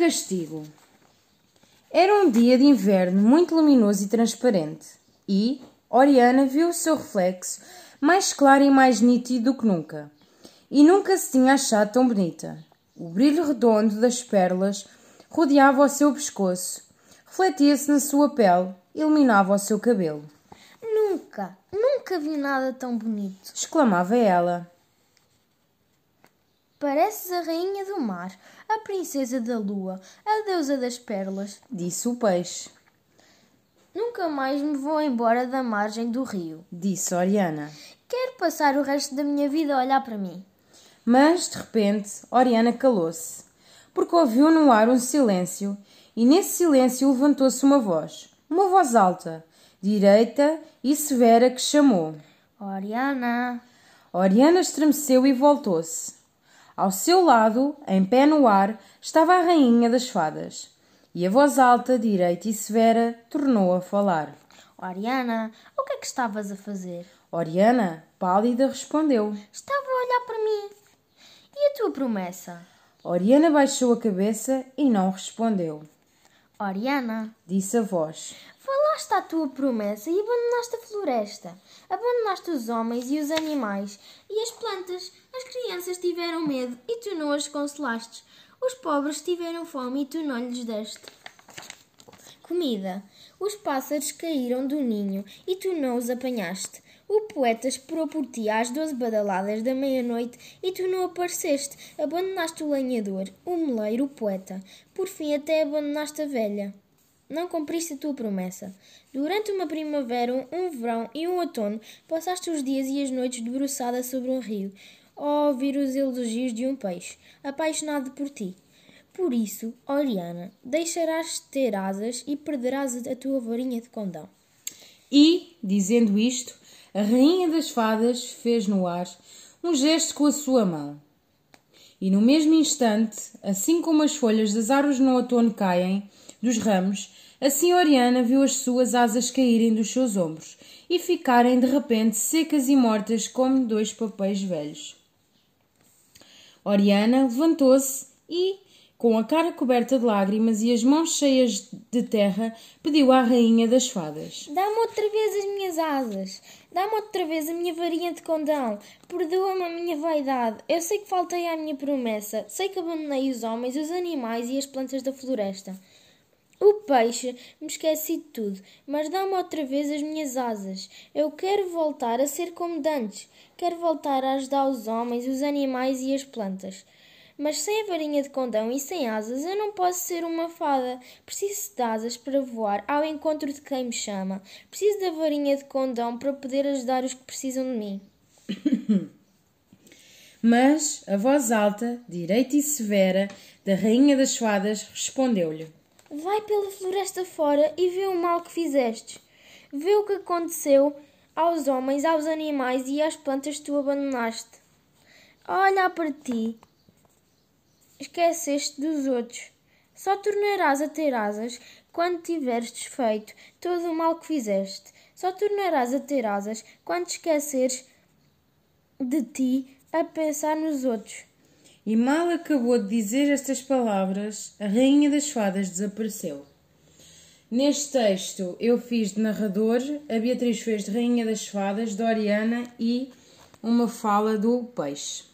castigo. Era um dia de inverno muito luminoso e transparente, e Oriana viu o seu reflexo mais claro e mais nítido do que nunca. E nunca se tinha achado tão bonita. O brilho redondo das pérolas rodeava o seu pescoço, refletia-se na sua pele, iluminava o seu cabelo. Nunca, nunca vi nada tão bonito. Exclamava ela. Pareces a rainha do mar, a princesa da lua, a deusa das pérolas. Disse o peixe. Nunca mais me vou embora da margem do rio. Disse Oriana. Quero passar o resto da minha vida a olhar para mim. Mas, de repente, Oriana calou-se, porque ouviu no ar um silêncio, e nesse silêncio levantou-se uma voz, uma voz alta, direita e severa, que chamou: Oriana. Oriana estremeceu e voltou-se. Ao seu lado, em pé no ar, estava a rainha das fadas. E a voz alta, direita e severa tornou a falar. Oriana, o que é que estavas a fazer? Oriana, pálida, respondeu. Estava a olhar para mim. E a tua promessa? Oriana baixou a cabeça e não respondeu. Oriana, Disse a voz. Falaste à tua promessa e abandonaste a floresta. Abandonaste os homens e os animais e as plantas. As crianças tiveram medo e tu não as consolaste. Os pobres tiveram fome e tu não lhes deste. Comida. Os pássaros caíram do ninho e tu não os apanhaste. O poeta esperou por ti às doze badaladas da meia-noite e tu não apareceste. Abandonaste o lenhador, o meleiro, o poeta. Por fim, até abandonaste a velha. Não cumpriste a tua promessa. Durante uma primavera, um verão e um outono, passaste os dias e as noites debruçada sobre um rio, a ouvir os elogios de um peixe, apaixonado por ti. Por isso, Oriana, deixarás de ter asas e perderás a tua varinha de condão. E, dizendo isto, a rainha das fadas fez no ar um gesto com a sua mão. E no mesmo instante, assim como as folhas das árvores no outono caem dos ramos, assim Oriana viu as suas asas caírem dos seus ombros e ficarem de repente secas e mortas como dois papéis velhos. Oriana levantou-se e, com a cara coberta de lágrimas e as mãos cheias de terra, pediu à rainha das fadas. Dá-me outra vez as minhas asas. Dá-me outra vez a minha varinha de condão. Perdoa-me a minha vaidade. Eu sei que faltei à minha promessa. Sei que abandonei os homens, os animais e as plantas da floresta. O peixe, me esqueci de tudo, mas dá-me outra vez as minhas asas. Eu quero voltar a ser como dantes. Quero voltar a ajudar os homens, os animais e as plantas. Mas sem a varinha de condão e sem asas eu não posso ser uma fada. Preciso de asas para voar ao encontro de quem me chama. Preciso da varinha de condão para poder ajudar os que precisam de mim. Mas a voz alta, direita e severa, da rainha das fadas respondeu-lhe. Vai pela floresta fora e vê o mal que fizestes. Vê o que aconteceu aos homens, aos animais e às plantas que tu abandonaste. A olhar para ti, esqueceste dos outros. Só tornarás a ter asas quando tiveres desfeito todo o mal que fizeste. Só tornarás a ter asas quando esqueceres de ti a pensar nos outros. E mal acabou de dizer estas palavras, a rainha das fadas desapareceu. Neste texto eu fiz de narrador, a Beatriz fez de rainha das fadas, Doriana e uma fala do peixe.